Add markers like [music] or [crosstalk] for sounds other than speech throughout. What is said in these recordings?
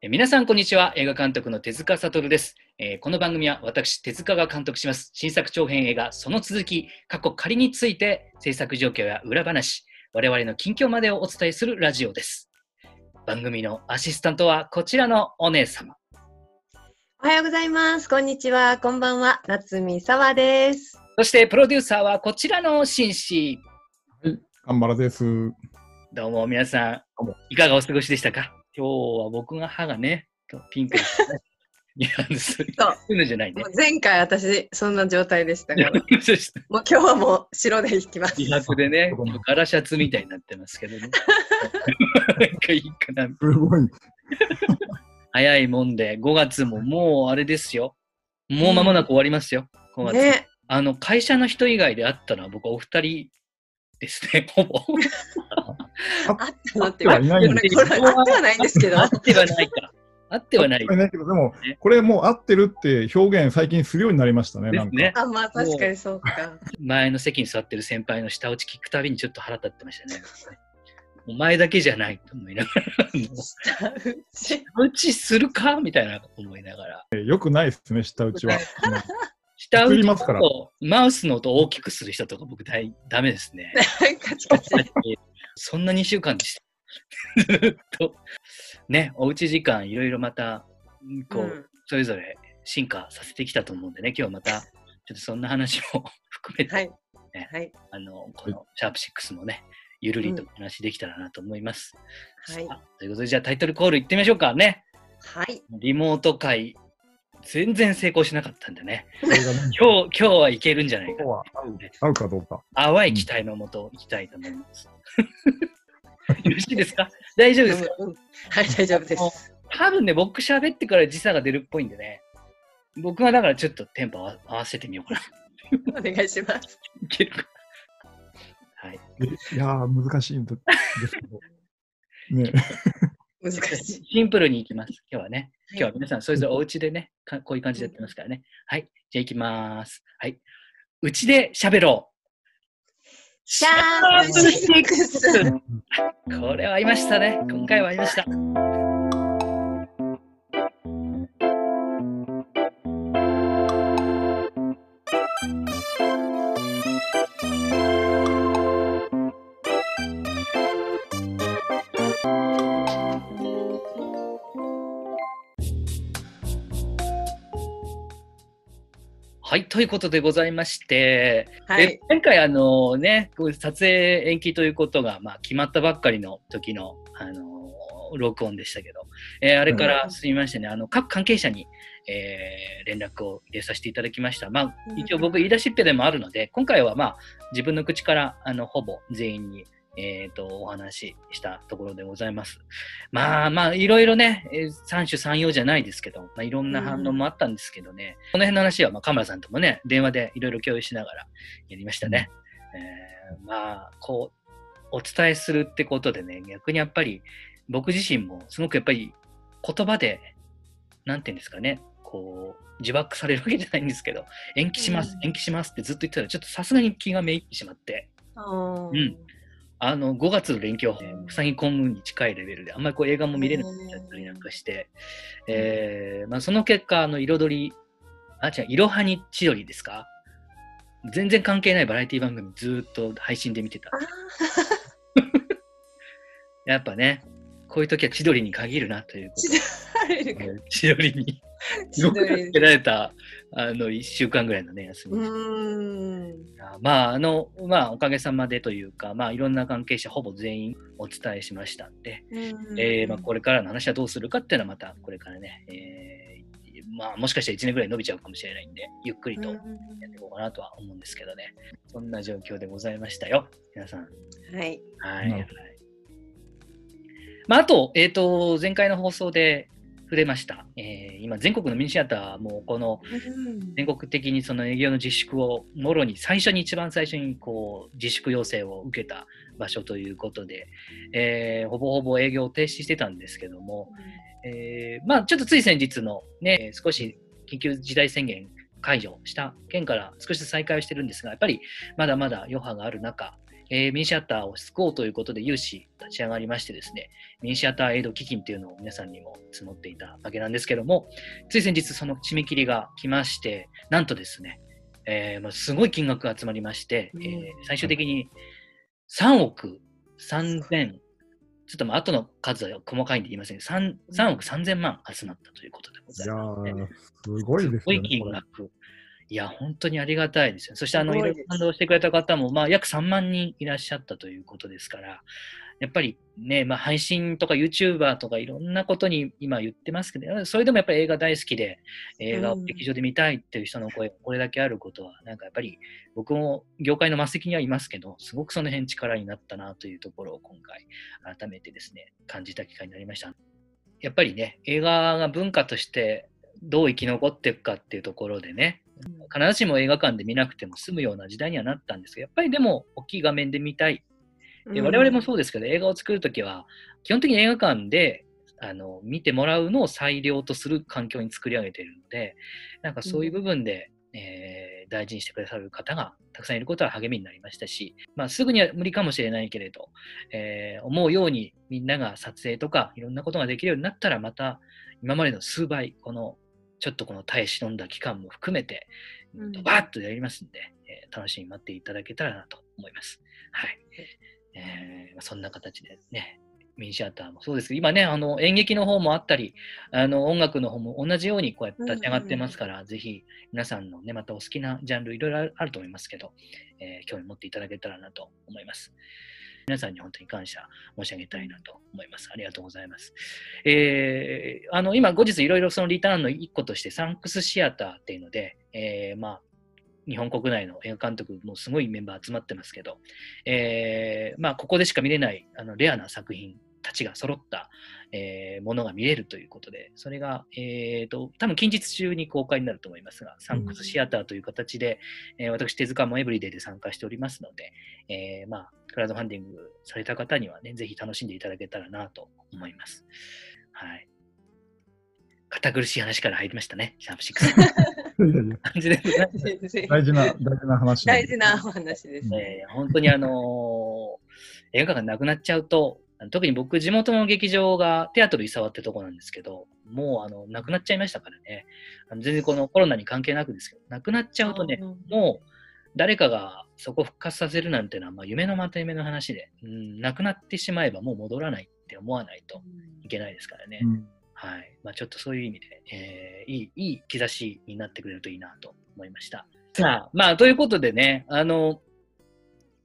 え皆さん、こんにちは。映画監督の手塚悟です、えー、この番組は私、手塚が監督します新作長編映画、その続き、過去仮について制作状況や裏話、我々の近況までをお伝えするラジオです。番組のアシスタントはこちらのお姉様。おはようございます。こんにちは。こんばんは。夏見沢です。そしてプロデューサーはこちらの紳士。はい、頑張らです。どうも皆さん、いかがお過ごしでしたか？今日は僕が歯がね、ピンクです、ね。[laughs] いや、そういうのじゃないね。前回私、そんな状態でしたから。もう今日はもう白でいきます。美白でね、ガラシャツみたいになってますけどね。なんかいいかな。すごい。早いもんで、5月ももうあれですよ。もう間もなく終わりますよ、5月。ね、あの、会社の人以外で会ったのは僕お二人ですね、ほぼ。[laughs] あってはってはないんですけど。あってはないんですけど。あってはないか。あってはない。ないけど、でも、これもう合ってるって表現最近するようになりましたね。ねあ、まあ確かにそうか。[laughs] 前の席に座ってる先輩の下打ち聞くたびにちょっと腹立ってましたね。お前だけじゃないと思いながら。下打ち下打ちするかみたいな思いながら。よくないですね、下打ちは。[laughs] 下打ちとマウスの音を大きくする人とか僕だいダメですね。カチカチ。そんな2週間でした。ずっと。[laughs] ね、おうち時間いろいろまた、こう、うん、それぞれ進化させてきたと思うんでね、今日また、ちょっとそんな話も [laughs] 含めて、ね、はい、あの、このシャープ6もね、ゆるりとお話できたらなと思います。うん、はい。ということで、じゃあタイトルコールいってみましょうかね。はい。リモート会全然成功しなかったんでね。今日、今日はいけるんじゃないか。今日は合うかどうか。淡い期待のもといきたいと思います。[laughs] よろしいですか？大丈夫ですか、はい、大丈夫です。多分ね、僕喋ってから時差が出るっぽいんでね。僕はだからちょっとテンポ合わせてみようかな。お願いします。いけるか。はい。いやー、難しいんですけど。ね。[laughs] 難しい。シンプルにいきます。今日はね。今日は皆さんそれぞれお家でね、こういう感じでやってますからね。はい。じゃあいきます。はい。うちで喋ろう。シャープ6。[laughs] これはありましたね。今回はありました。はい、ということでございまして、はい、前回あのね、撮影延期ということが、まあ、決まったばっかりの時の、あの録音でしたけど、えー、あれからすみましてね、あの各関係者に、えー、連絡を入れさせていただきました。まあ、一応僕言い出しっぺでもあるので、今回はまあ自分の口からあのほぼ全員にえっ、ー、と、お話ししたところでございます。まあまあ、いろいろね、三種三様じゃないですけど、まあ、いろんな反応もあったんですけどね、うん、この辺の話は、まあ、カメラさんともね、電話でいろいろ共有しながらやりましたね。うん、えー、まあ、こう、お伝えするってことでね、逆にやっぱり、僕自身もすごくやっぱり言葉で、なんていうんですかね、こう、自爆されるわけじゃないんですけど、延期します、延期しますってずっと言ってたら、ちょっとさすがに気がめいってしまって、うん。あの5月の連休はうさぎ込むに近いレベルで、あんまりこう映画も見れなくなったりなんかして、えーまあ、その結果、あの彩り、あ、違う、いろはに千鳥ですか？全然関係ないバラエティ番組ずっと配信で見てた。[laughs] やっぱね、こういう時は千鳥に限るなということで。千鳥に。よく助けられたあの1週間ぐらいのね、休みまあ、あの、まあ、おかげさまでというか、まあ、いろんな関係者、ほぼ全員お伝えしましたんで、えー、まあ、これからの話はどうするかっていうのは、またこれからね、えー、まあ、もしかしたら1年ぐらい伸びちゃうかもしれないんで、ゆっくりとやっていこうかなとは思うんですけどね。そんな状況でございましたよ、皆さん。はい。はい。はいまあ、あと、えっ、ー、と、前回の放送で、触れました、えー、今、全国のミニシアターもこの全国的にその営業の自粛をもろに最初に一番最初にこう自粛要請を受けた場所ということで、えー、ほぼほぼ営業を停止してたんですけども、えー、まあ、ちょっとつい先日の、ね、少し緊急事態宣言解除した県から少しずつ再開をしてるんですが、やっぱりまだまだ余波がある中、えー、ミニシアターを救おうということで有志立ち上がりましてですね、ミニシアターエイド基金というのを皆さんにも募っていたわけなんですけども、つい先日その締め切りが来まして、なんとですね、えー、まあ、すごい金額が集まりまして、えー、最終的に3億3000、ちょっとまあ後の数は細かいんで言いません 3, 3億3000万集まったということでございます、ね。いやすごいですね。すごい金額。いや、本当にありがたいですよ。そして、あの、いろいろ感動してくれた方も、まあ、約3万人いらっしゃったということですから、やっぱりね、まあ、配信とか YouTuber とかいろんなことに今言ってますけど、それでもやっぱり映画大好きで、映画を劇場で見たいっていう人の声がこれだけあることは、なんかやっぱり僕も業界の末席にはいますけど、すごくその辺力になったなというところを今回改めてですね、感じた機会になりました。やっぱりね、映画が文化としてどう生き残っていくかっていうところでね、必ずしも映画館で見なくても済むような時代にはなったんですけど、やっぱりでも大きい画面で見たい。で我々もそうですけど、映画を作るときは、基本的に映画館であの見てもらうのを最良とする環境に作り上げているので、なんかそういう部分で、うん、えー、大事にしてくださる方がたくさんいることは励みになりましたし、まあ、すぐには無理かもしれないけれど、えー、思うようにみんなが撮影とかいろんなことができるようになったら、また今までの数倍、このちょっとこの耐え忍んだ期間も含めて、うん、バーッとやりますんで、えー、楽しみに待っていただけたらなと思います。はい。えー、そんな形でね、ミニシアターもそうですけど、今ね、あの演劇の方もあったり、あの音楽の方も同じようにこうやって立ち上がってますから、うんうん、ぜひ皆さんのね、またお好きなジャンルいろいろあると思いますけど、えー、興味持っていただけたらなと思います。皆さんに本当に感謝申し上げたいなと思います。ありがとうございます。えー、あの、今後日いろいろそのリターンの一個としてサンクスシアターっていうので、えー、まあ、日本国内の映画監督もすごいメンバー集まってますけど、えー、まあ、ここでしか見れないあのレアな作品たちが揃った、えー、ものが見れるということで、それが、えーと、多分近日中に公開になると思いますが、サンクスシアターという形で、うん、えー、私、手塚もエブリデイで参加しておりますので、えー、まあ、クラウドファンディングされた方にはね、ぜひ楽しんでいただけたらなと思います。はい。堅苦しい話から入りましたね、シャープ6。[laughs] 大事な、大事な話。大事な話ですね。本当にあのー、映画館がなくなっちゃうと、特に僕、地元の劇場がテアトル伊沢ってとこなんですけど、もうあのなくなっちゃいましたからね。あの全然このコロナに関係なくですけど、なくなっちゃうとね、もう誰かがそこを復活させるなんてのは、まあ、夢のまた夢の話で、うん、なくなってしまえばもう戻らないって思わないといけないですからね。うん、はいまあ、ちょっとそういう意味で、えー、いいいい兆しになってくれるといいなと思いました。さあ、まあ、ということでね、あの、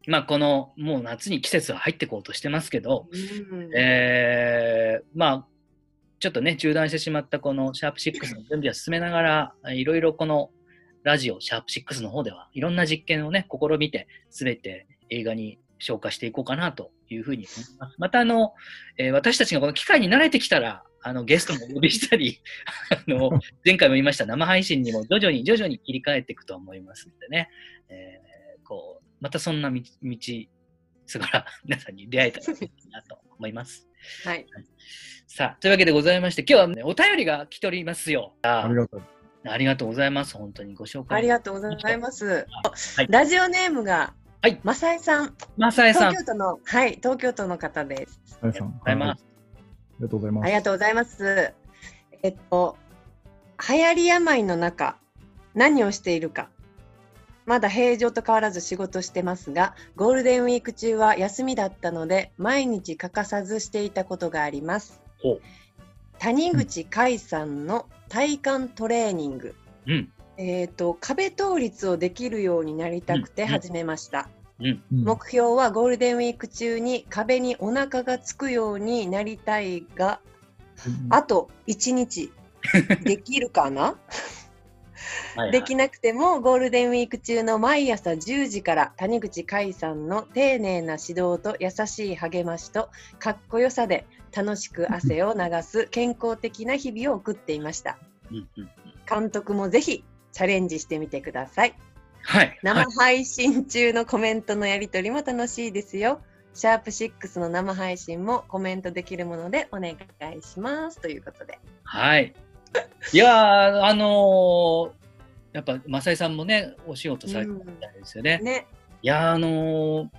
まあ、このもう夏に季節は入っていこうとしてますけど、うん、えー、まあ、ちょっとね、中断してしまったこのシャープ6の準備は進めながら、いろいろこのラジオ、シャープ6の方では、いろんな実験をね、試みて、すべて映画に消化していこうかなというふうに思います。また、あの、えー、私たちがこの機会に慣れてきたら、あの、ゲストもお呼びしたり、[laughs] あの、前回も言いました生配信にも徐々に徐々に切り替えていくと思いますのでね、えー、こう、またそんな道、道すがら [laughs] 皆さんに出会えたらいいなと思います。はい。さあ、というわけでございまして、今日は、ね、お便りが来ておりますよ。ありがとう。ありがとうございます。本当にご紹介。ありがとうございます。はい、ラジオネームが、はい、マサイさん。マサイさん。東京都の、はい、東京都の方です。ありがとうございます。ありがとうございます。ありがとうございます。えっと、流行り病の中、何をしているか。まだ平常と変わらず仕事してますが、ゴールデンウィーク中は休みだったので、毎日欠かさずしていたことがあります。谷口海さんの体幹トレーニング、うん、えーと、壁倒立をできるようになりたくて始めました、うん。うん、目標はゴールデンウィーク中に壁にお腹がつくようになりたいが、あと1日できるかな？できなくてもゴールデンウィーク中の毎朝10時から谷口海さんの丁寧な指導と優しい励ましとかっこよさで楽しく汗を流す健康的な日々を送っていました。監督もぜひチャレンジしてみてください。はい、生配信中のコメントのやり取りも楽しいですよ。シャープ6の生配信もコメントできるものでお願いしますということで。はい。いやあのー、やっぱ、正井さんもね、お仕事されてたみたいですよね。うん、ねいやあのー、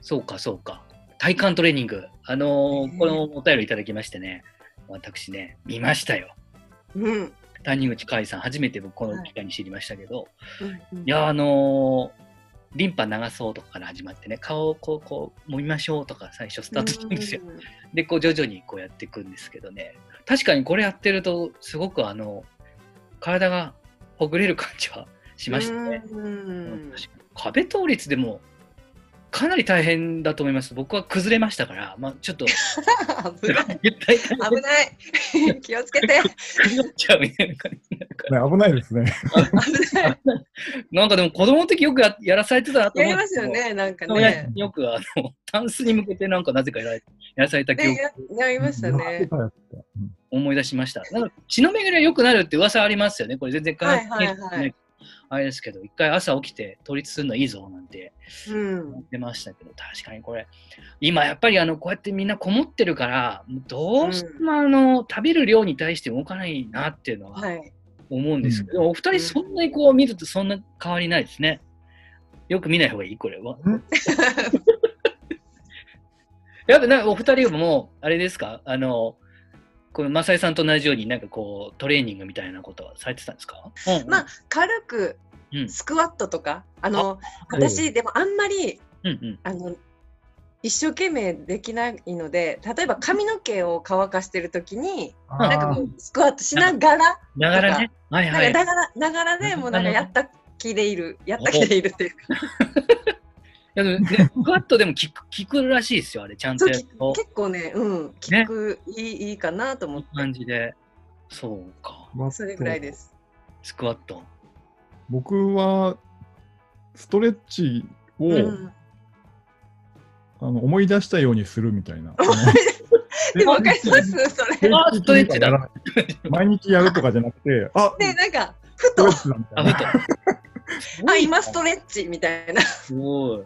そうか、そうか。体幹トレーニング。あのー、このお便りいただきましてね、私ね、見ましたよ。うん。谷口海さん、初めて僕この機会に知りましたけど、はい、いや、あのー、リンパ流そうとかから始まってね、顔をこう、こう、揉みましょうとか最初スタートするんですよ。で、こう徐々にこうやっていくんですけどね、確かにこれやってると、すごくあの、体がほぐれる感じはしましたね。壁倒立でもかなり大変だと思います。僕は崩れましたから、まあ、ちょっと危ない。危ない。[laughs] [laughs] 気をつけて。ちゃうみたいな感じね、危ないですね。[laughs] なんかでも子供の時よくややらされてたなと思やりますよね、なんかね。よくあの、タンスに向けてなんかなぜかやらやらされた記憶、やりましたね。思い出しました。なんか血の巡りが良くなるって噂ありますよね。これ全然関係ない。はいはいはいあれですけど、一回朝起きて倒立するのいいぞなんて思ってましたけど、うん、確かにこれ、今やっぱりあのこうやってみんなこもってるから、どうしてもあの、食べる量に対して動かないなっていうのは思うんですけど、はい、お二人そんなにこう見るとそんな変わりないですね。よく見ない方がいいこれは。[laughs] やっぱなお二人もあれですか？あのこの正井さんと同じようになんかこうトレーニングみたいなことはされてたんですか、うんうん、まあ軽くスクワットとか、うん、あの私でもあんまり、うんうん、あの一生懸命できないので例えば髪の毛を乾かしてる時になんかこうスクワットしながらながらね。はいはい。ながらながらでもうなんかやった気でいるやった気でいるっていうか [laughs] やでも、ね、ふわっとでも聞く聞くらしいですよ、あれ、ちゃんと結構ね、うん、聞く、ね、いいいいかなと思って。感じで。そうか。それぐらいです。スクワット。僕は、ストレッチを、うん、あの思い出したようにするみたいな。[laughs] でも分かります？それ。ストレッチだ。[laughs] 毎日やるとかじゃなくて、あねなんか、ふと。[laughs] あ、今ストレッチみたいな。すごい。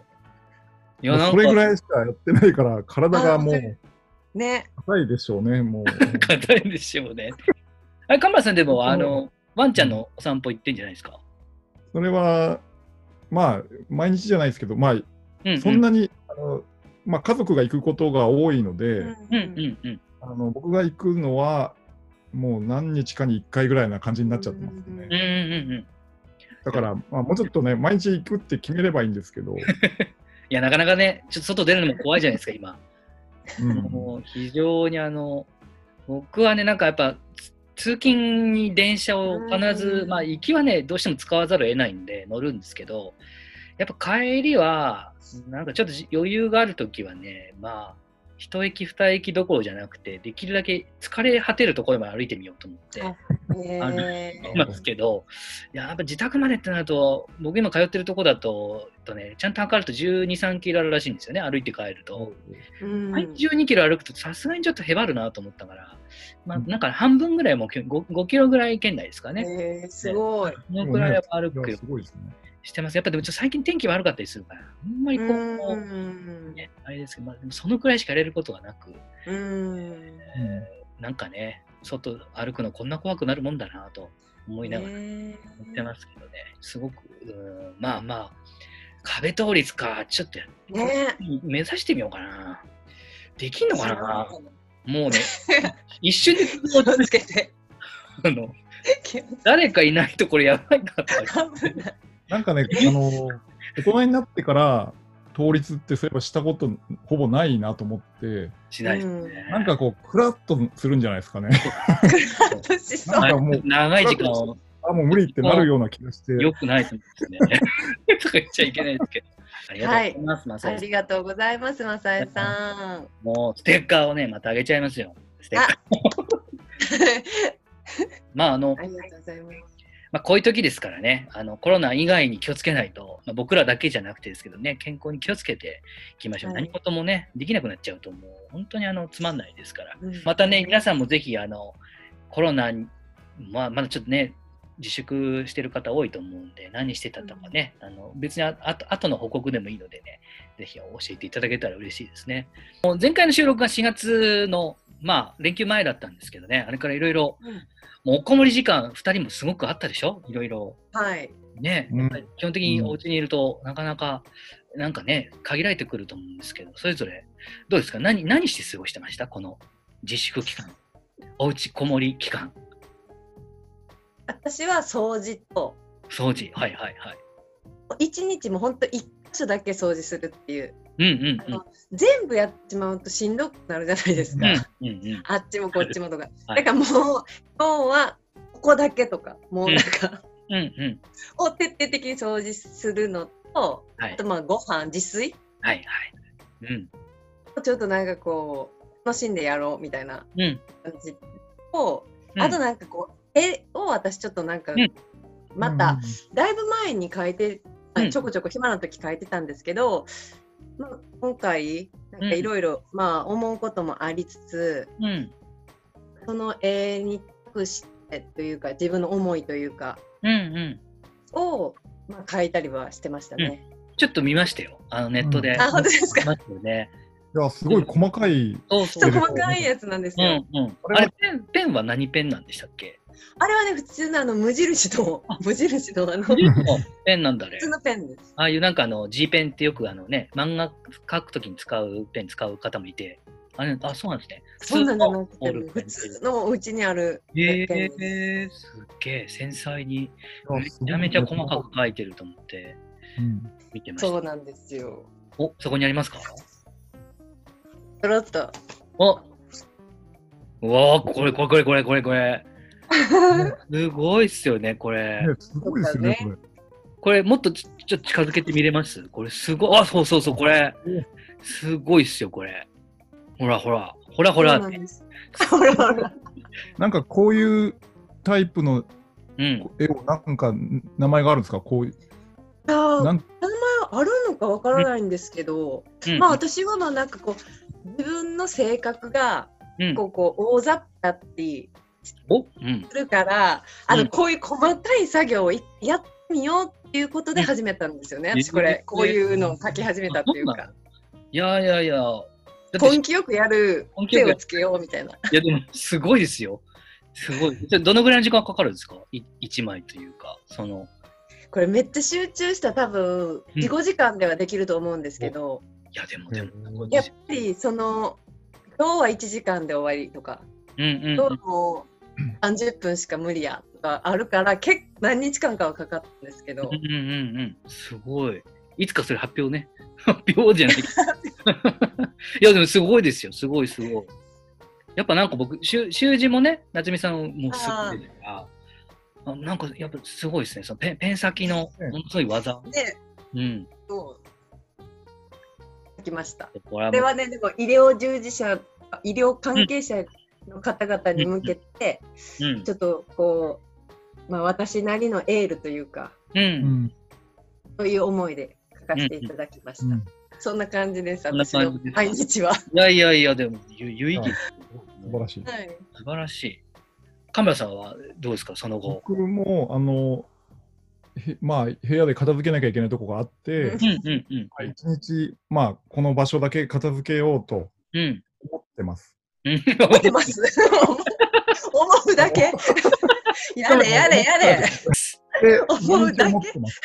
いやそれぐらいしかやってないから、体がもう、ね。硬いでしょうね、もう。硬いでしょうね。[laughs] あれ、カンバさんでも、あの、ワンちゃんのお散歩行ってんじゃないですか？それは、まあ、毎日じゃないですけど、まあ、うんうん、そんなに、あのまあ、家族が行くことが多いので、うんうんうん、あの僕が行くのは、もう何日かに1回ぐらいな感じになっちゃってますね。うんうんうん、だから、まあ、もうちょっとね、毎日行くって決めればいいんですけど、[laughs] いや、なかなかね、ちょっと外出るのも怖いじゃないですか、今。うん、もう非常にあの、僕はね、なんかやっぱ、通勤に電車を必ず、まあ、行きはね、どうしても使わざるを得ないんで乗るんですけど、やっぱ帰りは、なんかちょっと余裕があるときはね、まあ、一駅二駅どころじゃなくて、できるだけ疲れ果てるところまで歩いてみようと思って、歩いますけど、いや、やっぱ自宅までってなると、僕今通ってるとこだと、とね、ちゃんと測ると12、3キロあるらしいんですよね、歩いて帰ると。毎日12キロ歩くとさすがにちょっとへばるなと思ったから、まあ、なんか半分ぐらいも 5, 5キロぐらい圏内ですかね。えー、すごい。このくらい歩くよ。すごいですね。してます。やっぱでもちょっと最近天気悪かったりするから、あんまりこう、ね、あれですけど、まあ、でもそのくらいしかやれることがなく、うん、えー、なんかね、外歩くのこんな怖くなるもんだなと思いながら思ってますけどね、すごく、うんまあまあ、壁倒立か、ちょっと、ね、目指してみようかな。できんのかな？もうね、[laughs] 一瞬でつけて。[laughs] あの誰かいないとこれやばいなとか。なんかね、あの、大人になってから倒立ってそういえばしたことほぼないなと思って、しないですね。なんかこう、クラッとするんじゃないですかね。クラッとしそう。なんかもう、長い時間を。あ、もう無理ってなるような気がして。よくないですね。[laughs] とか言っちゃいけないですけど。ありがとうございます、はい、ありがとうございます、まさえさん。もう、ステッカーをね、またあげちゃいますよ。ステッカー。[laughs] まあ、あの、ありがとうございます。まあ、こういう時ですからね、あのコロナ以外に気をつけないと、まあ、僕らだけじゃなくてですけどね、健康に気をつけていきましょう。はい、何事もね、できなくなっちゃうと、もう本当にあのつまんないですから、うん、またね、皆さんもぜひあのコロナまあ、まだちょっとね、自粛してる方多いと思うんで、何してたとかね、うん、あの別にあと後の報告でもいいのでね、ぜひ教えていただけたら嬉しいですね。前回の収録が4月の、まあ、連休前だったんですけどね、あれからいろいろもうおこもり時間2人もすごくあったでしょ？いろいろ。はい。ね、うん、基本的にお家にいると、なかなかなんかね、限られてくると思うんですけど、それぞれ、どうですか？何、何して過ごしてました？この自粛期間。おうちこもり期間。私は掃除と。掃除、はいはいはい。一日も本当一箇所だけ掃除するっていう。うんうんうん、全部やってしまうとしんどくなるじゃないですか。うんうんうん、あっちもこっちもとか。はい、だからもう今日はここだけとか、もうなんか、うんうんうん、を徹底的に掃除するのと、はい、あとまあご飯自炊。はいはい。うん。ちょっとなんかこう楽しんでやろうみたいな感じと、うん、あとなんかこう絵を私ちょっとなんか、また、だいぶ前に描いて、ちょこちょこ暇な時描いてたんですけど、まあ、今回なんかいろいろまあ思うこともありつつ、うん、その絵に託してというか自分の思いというか、うんうん、を、まあ、書いたりはしてましたね。うん、ちょっと見ましたよあのネットで。あ本当ですか？ね。いやすごい細かい、そうそう細かいやつなんですよ。うんうん、あれペンペンは何ペンなんでしたっけ？あれはね、普通のあの無印の、無印のあの、ペンなんだね。普通のペンです。ああいうなんかあの G ペンってよくあのね、漫画書くときに使うペン使う方もいて、あれ、あ、そうなんですね。そうなんだな普通のお家にあるペンえー、すっげえ、繊細に、めちゃめちゃ細かく書いてると思って、見てました。そうなんですよ。お、そこにありますか？ちょろっと。おうわこれこれこれこれこれこれ。すごいっすよね、これ。すごいですよね、これ。これ、もっとちょっと近づけてみれます？これ、すごい。あ、そうそうそう、これ。すごいっすよ、これ。ほらほら、ほらほら。ほらほら。なんかこういうタイプの絵を、なんか名前があるんですか？こういう。あ名前あるのかわからないんですけど、うん、まあ私はまあなんかこう自分の性格がこうこう大雑把ってするから、あのこういう細かい作業をやってみようっていうことで始めたんですよね、私これ、こういうのを書き始めたっていうか。いやいやいや、根気よくやる手をつけようみたいな。いや、でも、すごいですよ。すごい。どのぐらいの時間かかるんですか？い ?1 枚というか、その。これめっちゃ集中した多分、4、5時間ではできると思うんですけど。いや、でも、でも。やっぱり、その、今日は1時間で終わりとか、うんうん、今日も30分しか無理やとかあるから結構何日間かはかかったんですけど。うんうんうん、すごい。いつかそれ発表ね。[laughs] 発表じゃない。[laughs] いやでもすごいですよ。すごいすごい。やっぱなんか僕、習字もね、夏美さんもすごいですから、なんかやっぱすごいですね。そのペンペン先のものすごい技。ね、うん。そう。きました。これはね、でも医療従事者、医療関係者の方々に向けて、うん、ちょっとこう、まあ、私なりのエールというか、うん、そういう思いで書かせていただきました。うん、そんな感じです、私の毎日は。いやいやいや、でも有意義、[laughs] 素晴らしい。はい、素晴らしい。カメラさんはどうですか、その後。僕もあのまあ、部屋で片付けなきゃいけないとこがあって、一、うんうん日、まあ、この場所だけ片付けようと思ってます。思ってます。思うだけ。やれやれやれ。思うだけ。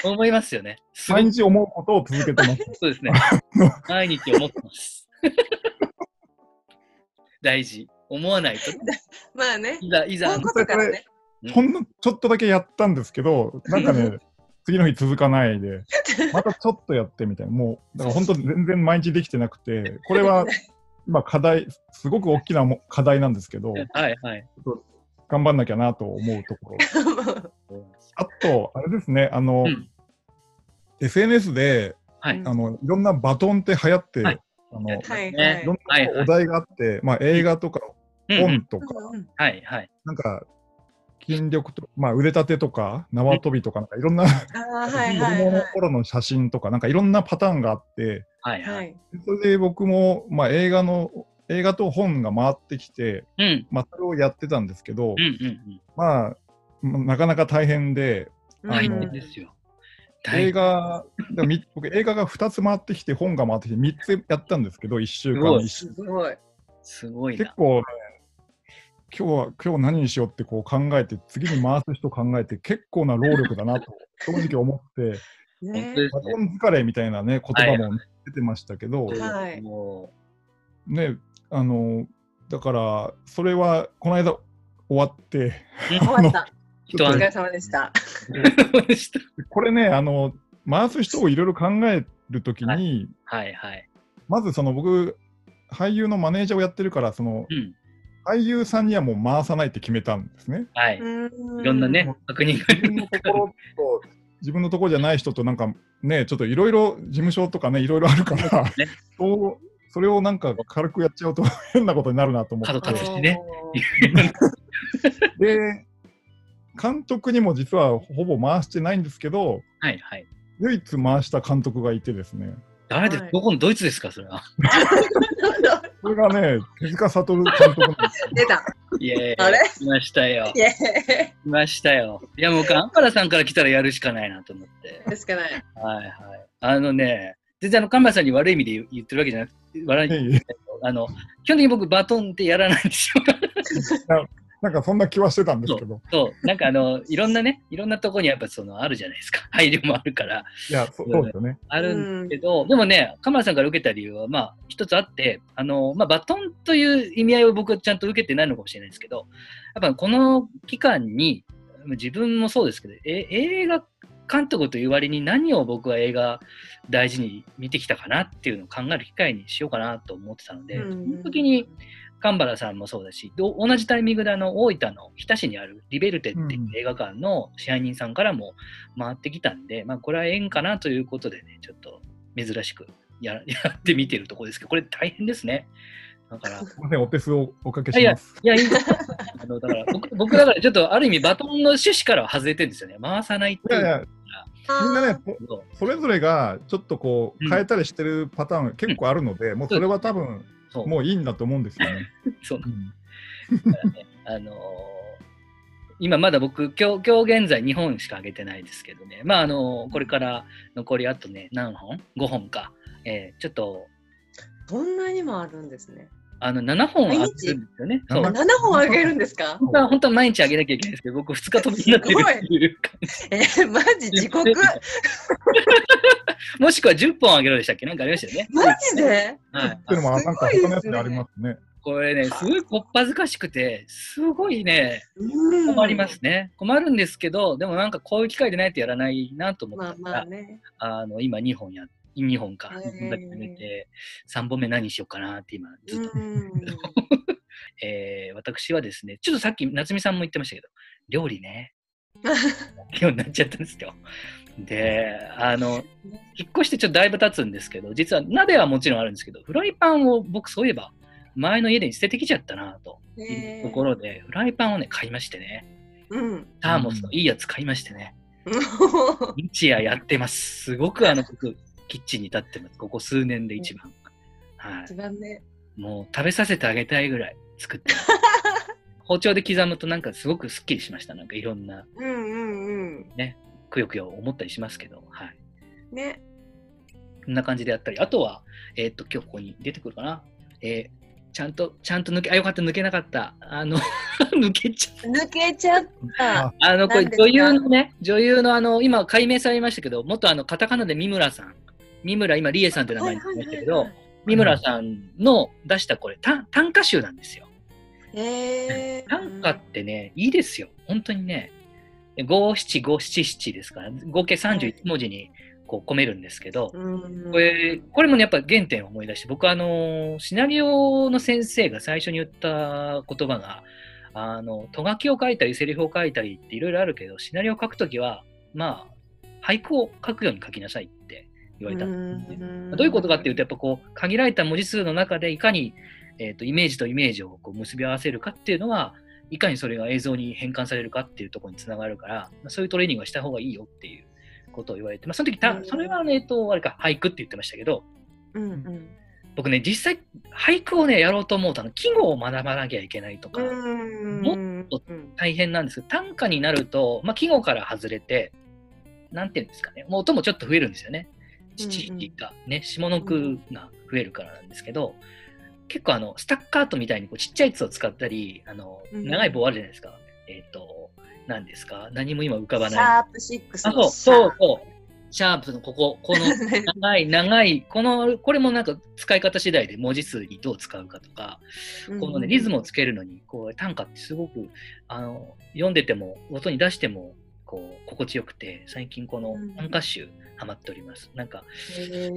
思いますよね。毎日思うことを続けてます。そうですね。[laughs] 毎日思ってます。[laughs] 大事。思わないと。まあね。いざ、いざ。ほんのちょっとだけやったんですけど、なんかね、次の日続かないで、[laughs] またちょっとやってみたいな、もう、だから本当全然毎日できてなくて、これはまあ、課題、すごく大きな課題なんですけど、はいはい、頑張んなきゃなと思うところ。[laughs] あと、あれですね、あの、うん、SNS で、はい、あのいろんなバトンって流行って、はい、あの、はいい。ろんなお題があって、まあ、映画とか本とか、はいはい、なんか筋力と、まあ、腕立てとか縄跳びとかなんかいろんな [laughs] 子供の頃の写真とかなんかいろんなパターンがあって、はいはい、それで僕も、まあ、映画の映画と本が回ってきて、うん、まあ、それをやってたんですけど、うんうんうん、まあなかなか大変で、あのですよ。映画僕映画が2つ回ってきて本が回ってきて3つやったんですけど1週間すごい。すごい結構ね今日は今日何にしようってこう考えて次に回す人考えて結構な労力だなと [laughs] 正直思ってね、バトン疲れみたいなね、言葉も出てましたけど、はい、ね、あの、だから、それはこの間終わって、終わった。お疲れ様でした。[laughs] これね、あの、回す人をいろいろ考えるときに、はい、はいはい。まずその僕、俳優のマネージャーをやってるから、その、うん、俳優さんにはもう回さないって決めたんですね。はい。いろんなね、確認が。自分のところと、自分のところじゃない人となんかね、ちょっといろいろ事務所とかね、いろいろあるから、ね、そうそれをなんか軽くやっちゃうと変なことになるなと思って。角立つしね。で、監督にも実はほぼ回してないんですけど、はいはい、唯一回した監督がいてですね。誰で、どこのドイツですか、それは。[laughs] それがね、手塚悟監督なんです出た。いえ、あれ？来ましたよ。い来ましたよ。いや、もう、ガンパラさんから来たらやるしかないなと思って。やるしかない。はいはい。あのね、全然あの、カンパラさんに悪い意味で言ってるわけじゃなくて、笑いに、あの、基本的に僕、バトンってやらないんですよ。なんかそんな気はしてたんですけど。そう、なんかあの、いろんなね、いろんなとこにやっぱそのあるじゃないですか。[laughs] 配慮もあるから。いや、そそうですよね。あるんですけど、でもね、鎌田さんから受けた理由は、まあ、一つあって、あの、まあ、バトンという意味合いを僕はちゃんと受けてないのかもしれないですけど、やっぱこの期間に、自分もそうですけど、え映画監督という割に何を僕は映画大事に見てきたかなっていうのを考える機会にしようかなと思ってたので、その時に神原さんもそうだし、同じタイミングであの大分の日田市にあるリベルテっていう映画館の支配人さんからも回ってきたんで、まあこれは縁かなということでね、ちょっと珍しくや [laughs] やってみてるところですけど、これ大変ですね。だから。すみません、お手数をおかけします。いや、いや、いいあのだから僕、僕だからちょっとある意味バトンの趣旨からは外れてるんですよね。回さないっていう。いやいやみんなね、それぞれがちょっとこう変えたりしてるパターン結構あるので、うん、もうそれは多分もういいんだと思うんですよね。[laughs] そうなんね、あのー、今まだ僕今日、今日現在2本しか上げてないですけどね、まああのー、これから残りあとね、何本 ?5 本か。えー、ちょっと。そんなにもあるんですね。あの7本あげるんですよね。そう。7本あげるんですか？本当は本当は毎日あげなきゃいけないですけど、僕2日飛びになってるっていう。えー、マジ地獄。[laughs] もしくは10本あげろでしたっけ？なんかありましたよね。マジで？はい。でもなんか他のやつありますね。これね、すごいこっぱずかしくて、すごいね、困りますね。困るんですけど、でもなんかこういう機会でないとやらないなと思ったら、まあまあね、あの今2本やって、2本か、2本だけ決めて、3本目何しようかなって今、ずっと。[laughs] えー、私はですね、ちょっとさっき夏美さんも言ってましたけど、料理ね、[laughs] ようになっちゃったんですよ。で、あの、引っ越してちょっとだいぶ経つんですけど、実は鍋はもちろんあるんですけど、フライパンを僕そういえば、前の家で捨ててきちゃったなというところで、フライパンをね、買いましてね、うん、ターモスのいいやつ買いましてね、[laughs] 日夜やってます。すごくあの、僕、キッチンに立ってます。ここ数年で一番。はい。一番ね。もう食べさせてあげたいぐらい作って [laughs] 包丁で刻むとなんかすごくすっきりしました。なんかいろんな。うんうんうん。ね。くよくよ思ったりしますけど、はい。ね。こんな感じでやったり、あとは、えっ、と、今日ここに出てくるかな。えーちゃんと、ちゃんと抜け、あ、よかった、抜けなかった。あの [laughs] 抜けちゃった。抜けちゃった。あの、これ、女優のね、女優の、あの、今、解明されましたけど、元、あの、カタカナで三村さん。三村、今、理恵さんって名前になりましたけど、三村さんの出したこれ、短歌集なんですよ。えー、[laughs] 短歌ってね、いいですよ。本当にね。五七五七七ですから、合計31文字にこう込めるんですけど、これ、これもね、やっぱ原点を思い出して、僕あの、シナリオの先生が最初に言った言葉が、あの、とがきを書いたり、セリフを書いたりっていろいろあるけど、シナリオを書くときは、まあ、俳句を書くように書きなさいって言われたんですね。どういうことかっていうと、やっぱこう、限られた文字数の中でいかに、えーと、イメージとイメージをこう結び合わせるかっていうのは、いかにそれが映像に変換されるかっていうところにつながるから、そういうトレーニングはした方がいいよっていうことを言われて、まあ、その時た、それはね、えっと、あれか、俳句って言ってましたけど、うんうん、僕ね、実際、俳句をね、やろうと思うと、季語を学ばなきゃいけないとか、もっと大変なんですけど、短歌になると、まあ、季語から外れて、なんていうんですかね、もう音もちょっと増えるんですよね。七七がね、下の句が増えるからなんですけど、結構あの、スタッカートみたいにこうちっちゃいやつを使ったり、あの、長い棒あるじゃないですか。えっ、ー、と、何ですか？何も今浮かばない。シャープ6あ、そう、そう、そう。シャープのここ、この [laughs] 長い、長い、この、これもなんか使い方次第で文字数にどう使うかとか、このね、リズムをつけるのに、こう、短歌ってすごく、あの、読んでても、音に出しても、こう、心地よくて、最近この短歌集、ハマっております。なんか、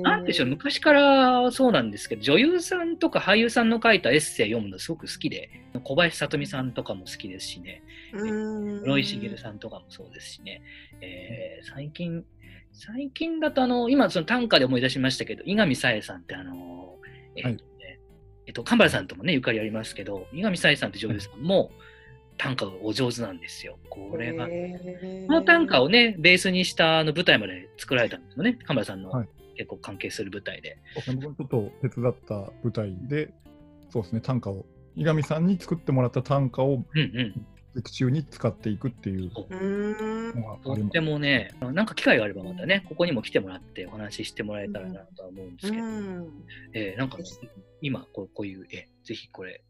なんでしょう、昔からそうなんですけど、女優さんとか俳優さんの書いたエッセイ読むのすごく好きで、小林聡美さんとかも好きですしね、室井茂さんとかもそうですしね、えー、最近、最近だとあの、今その短歌で思い出しましたけど、伊上沙恵さんってあの、えー、ね、はい、えっと、神原さんともね、ゆかりありますけど、伊上沙恵さんって女優さんも、短歌がお上手なんですよ。これが。この短歌をね、ベースにしたあの舞台まで作られたんですよね。神原さんの結構関係する舞台で。はい、僕ちょっと手伝った舞台で、そうですね、短歌を、伊上さんに作ってもらった短歌を、うんうん。劇中に使っていくっていうとってもね、なんか機会があればまたね、ここにも来てもらってお話ししてもらえたらなとは思うんですけど、えー、なんか今こうこういう絵、ぜひこれ、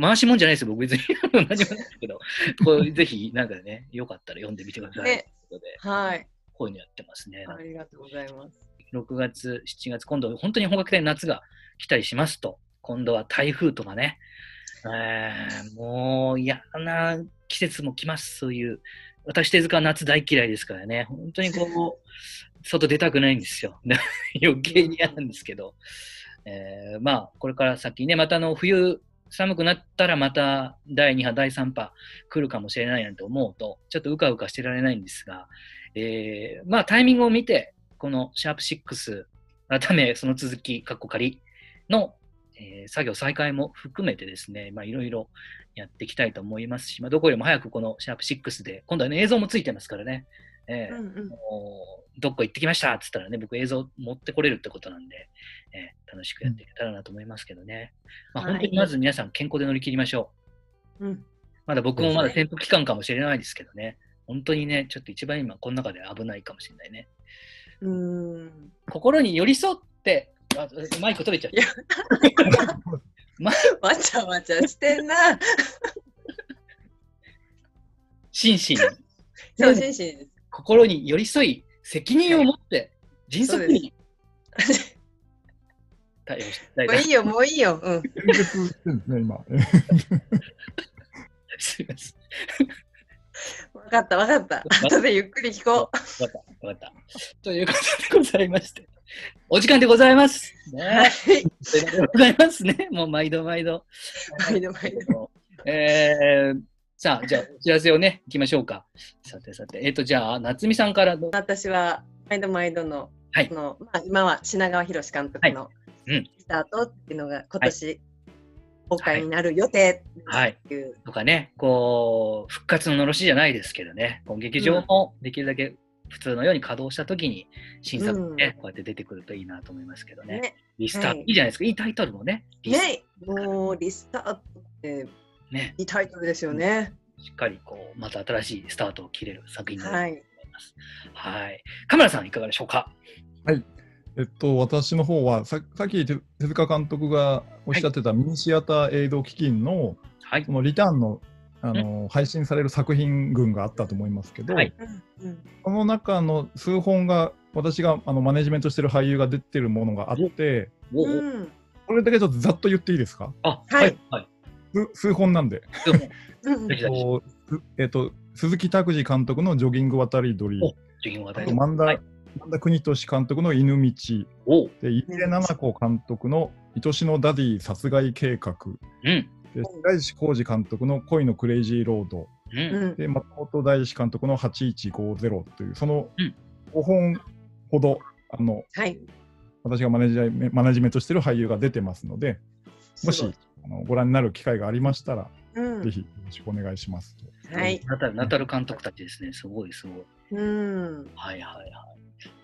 回しもんじゃないですよ、僕別に。[laughs] 何もないですけど、こうぜひなんかね、よかったら読んでみてください。ね、はい。こういうのやってますね。ありがとうございます。6月、7月、今度本当に本格的な夏が来たりしますと、今度は台風とかね、えー、もう嫌な季節も来ます、そういう。私、手塚は夏大嫌いですからね、本当にこう、外出たくないんですよ。[laughs] 余計に嫌なんですけど、えー、まあ、これから先ね、またの冬、寒くなったらまた第2波、第3波来るかもしれないなんて思うと、ちょっとうかうかしてられないんですが、えー、まあタイミングを見て、このシャープ6、改めその続き、カッコ仮のえー、作業再開も含めてですね、まあ、いろいろやっていきたいと思いますし、まあ、どこよりも早くこのシャープ6で、今度はね、映像もついてますからね、えー、うんうん、どっか行ってきましたって言ったらね、僕映像持ってこれるってことなんで、えー、楽しくやっていけたらなと思いますけどね。まあ、本当にまず皆さん健康で乗り切りましょう。うん、まだ僕もまだ潜伏期間かもしれないですけどね、本当にね、ちょっと一番今この中で危ないかもしれないね。うん心に寄り添ってあマイク取れちゃう。[laughs] ま、わちゃわちゃしてんな。心身。そう、心身心に寄り添い、責任を持って、迅速に。対応してもういいよ、もういいよ。うん。今。[laughs] すみません。分かった、分かった。後でゆっくり聞こう。分かった、分かった。ということでございまして。お時間でございます。ね、はい。でございますね。もう毎度毎度。毎度毎度。えー、さあ、じゃあ、お知らせをね、いきましょうか。さてさて、えっ、ー、と、じゃあ、夏美さんから私は、毎度毎度の、はい、のまあ、今は品川博監督のスタートっていうのが、今年、公開になる予定はい。とかね、こう、復活ののろしじゃないですけどね、劇場もできるだけ普通のように稼働したときに新作ね、うん、こうやって出てくるといいなと思いますけどね。ね。リスタート、はい、いいじゃないですか。いいタイトルもね。ね。もうリスタートってね。いいタイトルですよね。しっかりこうまた新しいスタートを切れる作品になると思います。はい。はい、カメラさんいかがでしょうか？はい。えっと、私の方はささっき手塚監督がおっしゃってたミニシアター映像基金の、はい、そのリターンのあの、配信される作品群があったと思いますけど、はい、この中の数本が私があのマネジメントしてる俳優が出てるものがあって、これだけちょっとざっと言っていいですか？あ、はい、はい、数本なんで。えっと、鈴木卓爾監督の「ジョギング渡り鳥」あと万田,、はい、万田邦敏監督の「イヌミチ」でイリエナナコ監督の「愛しのダディ殺害計画」うん。で白石晃士監督の恋のクレイジーロード、うん、で松本大志監督の8150というその5本ほど、あの、はい、私がマネジマネジメントしている俳優が出てますのでもしあのご覧になる機会がありましたら、うん、ぜひよろしくお願いします。はい、ナタルナタル監督たちですね、すごいすごい。うん、はいはいはい。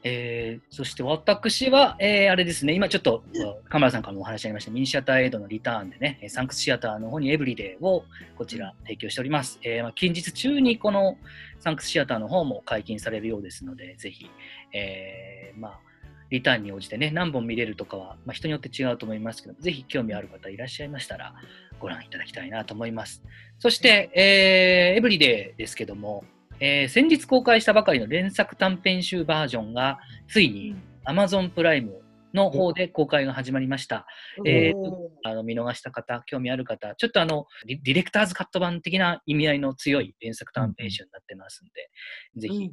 えー、そして私は、えー、あれですね、今ちょっとカメラさんからもお話ありました、ミニシアターエイドのリターンでね、サンクスシアターの方にエブリデイをこちら提供しております。えー、まあ、近日中にこのサンクスシアターの方も解禁されるようですので、ぜひ、えー、まあ、リターンに応じてね、何本見れるとかは、まあ、人によって違うと思いますけど、ぜひ興味ある方いらっしゃいましたら、ご覧いただきたいなと思います。そして、えー、エブリデイですけども、えー、先日公開したばかりの連作短編集バージョンが、ついに Amazon プライムの方で公開が始まりました。えー、あの見逃した方、興味ある方、ちょっとあのディレクターズカット版的な意味合いの強い連作短編集になってますんで、うん、ぜひ、えー、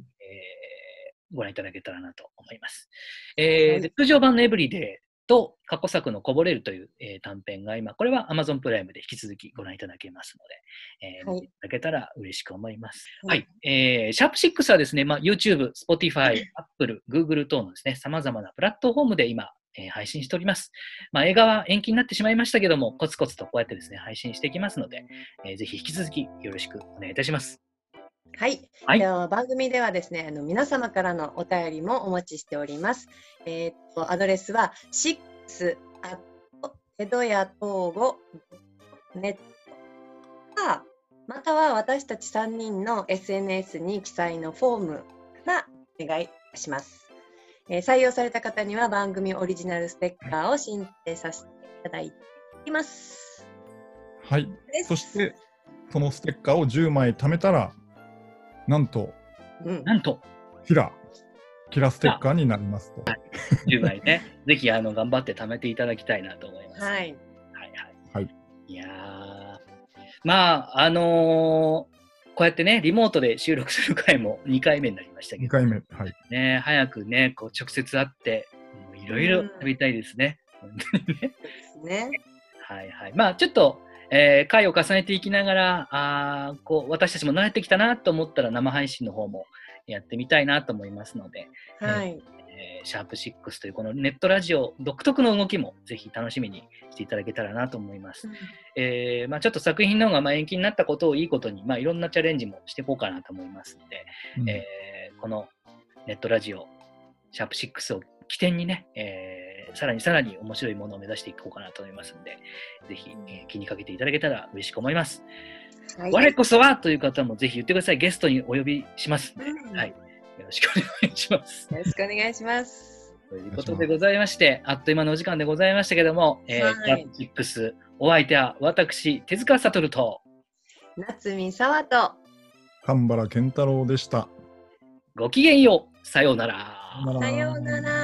ご覧いただけたらなと思います。えー、はい、通常版のエブリデイと過去作のこぼれるという、えー、短編が今、これは Amazon プライムで引き続きご覧いただけますので、えー、はい、見ていただけたら嬉しく思います。はい。はい、えー、シャープ6はですね、まあ、YouTube、Spotify、Apple、Google 等のですね、様々なプラットフォームで今、えー、配信しております。まあ、映画は延期になってしまいましたけども、コツコツとこうやってですね、配信していきますので、えー、ぜひ引き続きよろしくお願いいたします。はい、はい、では番組ではですね、あの皆様からのお便りもお待ちしております。えー、っとアドレスは6アット江戸屋東語ネットか、または私たち3人の SNS に記載のフォームからお願いします。えー、採用された方には番組オリジナルステッカーを申請させていただいています。はい。そして、そのステッカーを10枚貯めたら、なんと、うん、なんと、キラ、キラステッカーになりますと。はい、10枚ね、[laughs] ぜひあの頑張って貯めていただきたいなと思います。はい。はいはい。はい、いやまあ、あのーこうやってね、リモートで収録する回も [laughs] 2回目になりましたけど、2回目、はい。ね、早くね、こう直接会って、いろいろ食べたいですね。本当にね。ね。はいはい。まあ、ちょっと、えー、回を重ねていきながら、あこう私たちも慣れてきたなと思ったら生配信の方もやってみたいなと思いますので、はい。えー、シャープ6というこのネットラジオ独特の動きもぜひ楽しみにしていただけたらなと思います。うん、えー、まあ、ちょっと作品の方がま延期になったことをいいことに、まあ、いろんなチャレンジもしていこうかなと思いますので、うん、えー、このネットラジオ、シャープ6を起点にね、えー、さらにさらに面白いものを目指していこうかなと思いますので、ぜひ、えー、気にかけていただけたら嬉しく思います。はい、我こそはという方もぜひ言ってください。ゲストにお呼びしますので、うん、はい。よろしくお願いします。よろしくお願いします。ということでございまして、あっという間のお時間でございましたけども、えー、キャッチックス、お相手は私、手塚悟と、夏見沢と、神原健太郎でした。ごきげんよう。さようなら。さようなら。